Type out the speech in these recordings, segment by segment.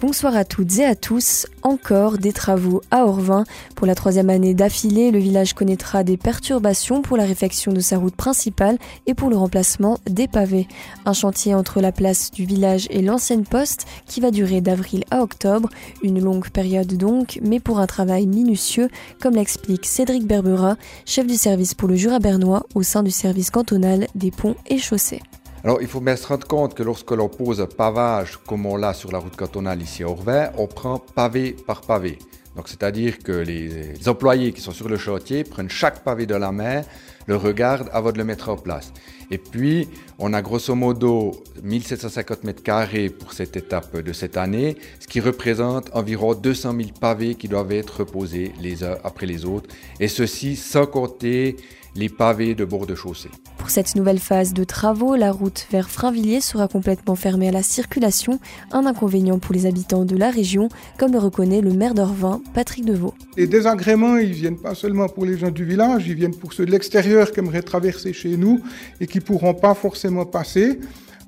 Bonsoir à toutes et à tous. Encore des travaux à Orvin. Pour la troisième année d'affilée, le village connaîtra des perturbations pour la réfection de sa route principale et pour le remplacement des pavés. Un chantier entre la place du village et l'ancienne poste qui va durer d'avril à octobre. Une longue période donc, mais pour un travail minutieux, comme l'explique Cédric Berbera, chef du service pour le Jura bernois au sein du service cantonal des ponts et chaussées. Alors, il faut bien se rendre compte que lorsque l'on pose un pavage, comme on l'a sur la route cantonale ici à Orvin, on prend pavé par pavé. Donc, c'est-à-dire que les employés qui sont sur le chantier prennent chaque pavé de la main, le regardent avant de le mettre en place. Et puis, on a grosso modo 1750 mètres carrés pour cette étape de cette année, ce qui représente environ 200 000 pavés qui doivent être reposés les uns après les autres. Et ceci sans compter les pavés de bord de chaussée. Pour cette nouvelle phase de travaux, la route vers Frainvilliers sera complètement fermée à la circulation, un inconvénient pour les habitants de la région, comme le reconnaît le maire d'Orvin, Patrick Deveau. Les désagréments, ils viennent pas seulement pour les gens du village, ils viennent pour ceux de l'extérieur qui aimeraient traverser chez nous et qui pourront pas forcément passer.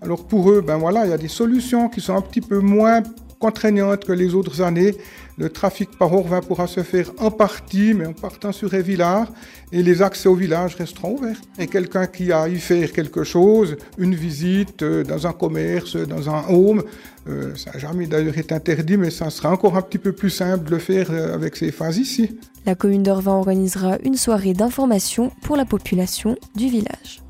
Alors pour eux, ben voilà, il y a des solutions qui sont un petit peu moins contraignante que les autres années. Le trafic par Orvin pourra se faire en partie, mais en partant sur Évillard, et les accès au village resteront ouverts. Et quelqu'un qui a y faire quelque chose, une visite euh, dans un commerce, dans un home, euh, ça n'a jamais d'ailleurs été interdit, mais ça sera encore un petit peu plus simple de le faire euh, avec ces phases ici. La commune d'Orvin organisera une soirée d'information pour la population du village.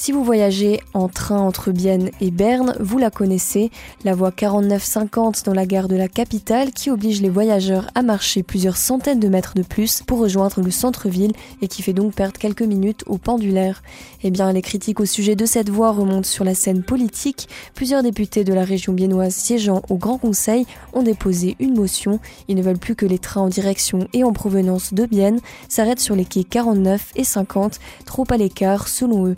Si vous voyagez en train entre Bienne et Berne, vous la connaissez, la voie 4950 dans la gare de la capitale qui oblige les voyageurs à marcher plusieurs centaines de mètres de plus pour rejoindre le centre-ville et qui fait donc perdre quelques minutes au pendulaire. Eh bien, les critiques au sujet de cette voie remontent sur la scène politique. Plusieurs députés de la région biennoise siégeant au Grand Conseil ont déposé une motion. Ils ne veulent plus que les trains en direction et en provenance de Bienne s'arrêtent sur les quais 49 et 50, trop à l'écart selon eux.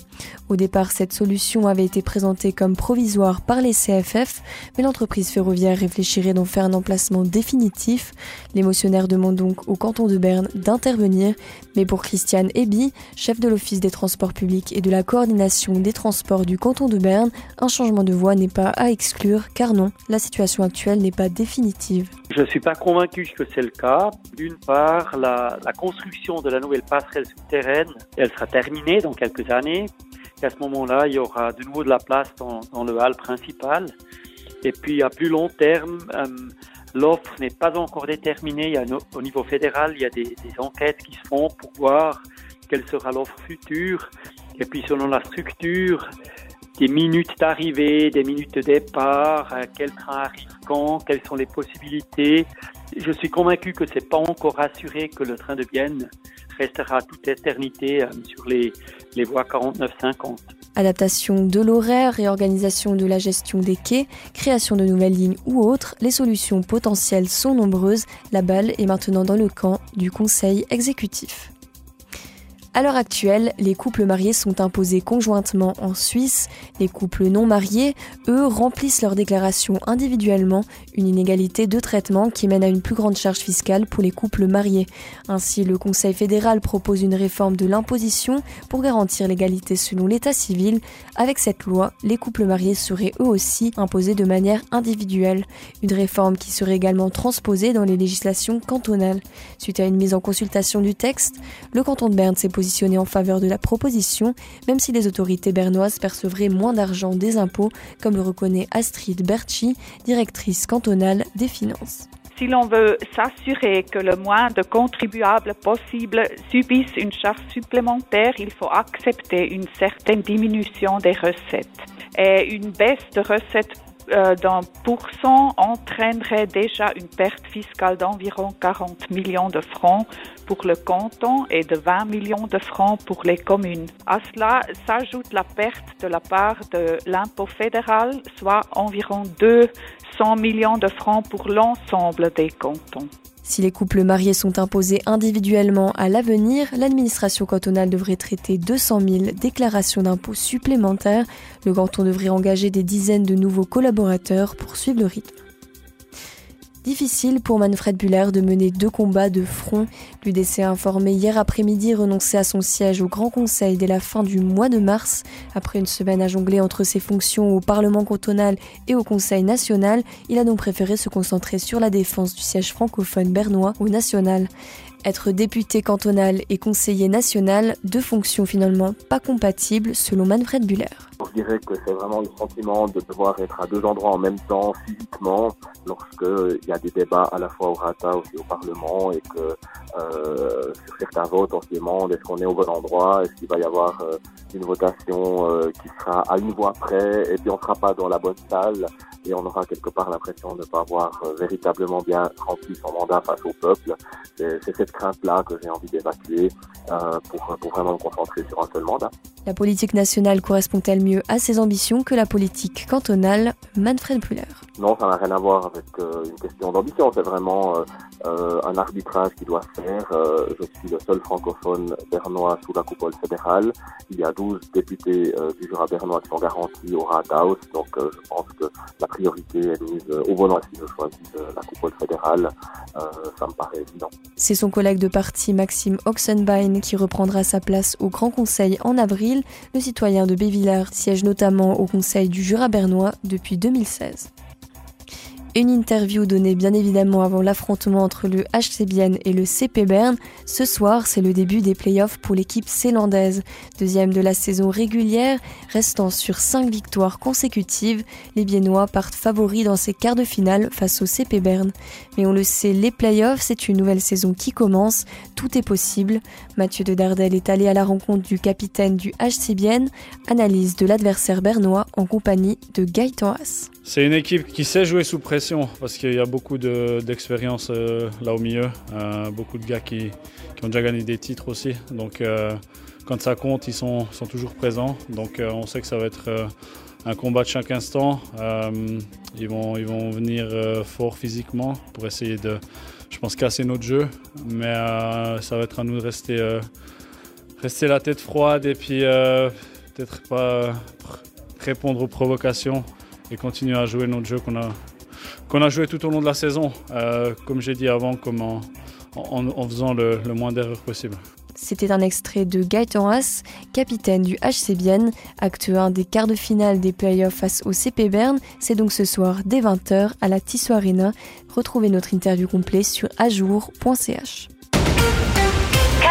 Au départ, cette solution avait été présentée comme provisoire par les CFF, mais l'entreprise ferroviaire réfléchirait d'en faire un emplacement définitif. Les motionnaires demandent donc au canton de Berne d'intervenir, mais pour Christiane Eby, chef de l'Office des transports publics et de la coordination des transports du canton de Berne, un changement de voie n'est pas à exclure, car non, la situation actuelle n'est pas définitive. Je ne suis pas convaincu que c'est le cas. D'une part, la, la construction de la nouvelle passerelle souterraine, elle sera terminée dans quelques années à ce moment-là, il y aura de nouveau de la place dans, le hall principal. Et puis à plus long terme, euh, l'offre n'est pas encore déterminée. Au niveau fédéral, il y a des, des enquêtes qui se font pour voir quelle sera l'offre future. Et puis selon la structure, des minutes d'arrivée, des minutes de départ, quel train arrive quand, quelles sont les possibilités. Je suis convaincu que c'est pas encore assuré que le train de Vienne restera toute éternité euh, sur les, les voies 49-50. Adaptation de l'horaire, réorganisation de la gestion des quais, création de nouvelles lignes ou autres, les solutions potentielles sont nombreuses. La balle est maintenant dans le camp du Conseil exécutif. À l'heure actuelle, les couples mariés sont imposés conjointement en Suisse. Les couples non mariés, eux, remplissent leur déclaration individuellement, une inégalité de traitement qui mène à une plus grande charge fiscale pour les couples mariés. Ainsi, le Conseil fédéral propose une réforme de l'imposition pour garantir l'égalité selon l'état civil. Avec cette loi, les couples mariés seraient eux aussi imposés de manière individuelle, une réforme qui serait également transposée dans les législations cantonales. Suite à une mise en consultation du texte, le canton de Berne s'est en faveur de la proposition, même si les autorités bernoises percevraient moins d'argent des impôts, comme le reconnaît Astrid Berchi, directrice cantonale des finances. Si l'on veut s'assurer que le moins de contribuables possible subissent une charge supplémentaire, il faut accepter une certaine diminution des recettes. Et une baisse de recettes euh, d'un pourcent entraînerait déjà une perte fiscale d'environ 40 millions de francs pour le canton et de 20 millions de francs pour les communes. À cela s'ajoute la perte de la part de l'impôt fédéral, soit environ 200 millions de francs pour l'ensemble des cantons. Si les couples mariés sont imposés individuellement à l'avenir, l'administration cantonale devrait traiter 200 000 déclarations d'impôts supplémentaires. Le canton devrait engager des dizaines de nouveaux collaborateurs pour suivre le rythme. Difficile pour Manfred Buller de mener deux combats de front. L'UDC a informé hier après-midi renoncer à son siège au Grand Conseil dès la fin du mois de mars. Après une semaine à jongler entre ses fonctions au Parlement cantonal et au Conseil national, il a donc préféré se concentrer sur la défense du siège francophone bernois au national. Être député cantonal et conseiller national, deux fonctions finalement pas compatibles selon Manfred Buller. Je dirais que c'est vraiment le sentiment de devoir être à deux endroits en même temps physiquement lorsqu'il y a des débats à la fois au RATA aussi au Parlement et que euh, sur certains votes on se demande est-ce qu'on est au bon endroit, est-ce qu'il va y avoir euh, une votation euh, qui sera à une voix près? Et puis on ne sera pas dans la bonne salle et on aura quelque part l'impression de ne pas avoir véritablement bien rempli son mandat face au peuple. Crainte-là que j'ai envie d'évacuer euh, pour, pour vraiment me concentrer sur un seul mandat. La politique nationale correspond-elle mieux à ses ambitions que la politique cantonale? Manfred Puller Non, ça n'a rien à voir avec euh, une question d'ambition. C'est vraiment euh, un arbitrage qui doit se faire. Je suis le seul francophone bernois sous la coupole fédérale. Il y a 12 députés du Jura bernois qui sont garantis au Rathaus. Donc je pense que la priorité est mise au endroit si je choisis la coupole fédérale. ça me paraît évident. C'est son collègue de parti Maxime Oxenbein qui reprendra sa place au Grand Conseil en avril. Le citoyen de Bévillard siège notamment au Conseil du Jura bernois depuis 2016. Une interview donnée bien évidemment avant l'affrontement entre le HC et le CP Berne. Ce soir, c'est le début des playoffs pour l'équipe zélandaise. Deuxième de la saison régulière, restant sur cinq victoires consécutives, les Biennois partent favoris dans ces quarts de finale face au CP Berne. Mais on le sait, les playoffs, c'est une nouvelle saison qui commence. Tout est possible. Mathieu de Dardel est allé à la rencontre du capitaine du HC. Analyse de l'adversaire bernois en compagnie de Gaëtan Haas. C'est une équipe qui sait jouer sous pression parce qu'il y a beaucoup d'expérience euh, là au milieu, euh, beaucoup de gars qui, qui, ont déjà gagné des titres aussi. Donc euh, quand ça compte, ils sont, sont toujours présents. Donc on sait que ça va être un combat de chaque instant. ils, vont, ils vont venir fort physiquement pour essayer de, je pense, casser notre jeu. Mais ça va être à nous de rester, rester la tête froide et puis peut-être pas répondre aux provocations et continuer à jouer notre jeu qu'on a, qu'on a joué tout au long de la saison. Euh, comme j'ai dit avant, en, faisant le, le moins d'erreurs possible. C'était un extrait de Gaëtan Haas, capitaine du HC Bienne, acte 1 des quarts de finale des playoffs face au CP Berne. C'est donc ce soir dès 20h à la Tissot Arena. Retrouvez notre interview complète sur ajour.ch.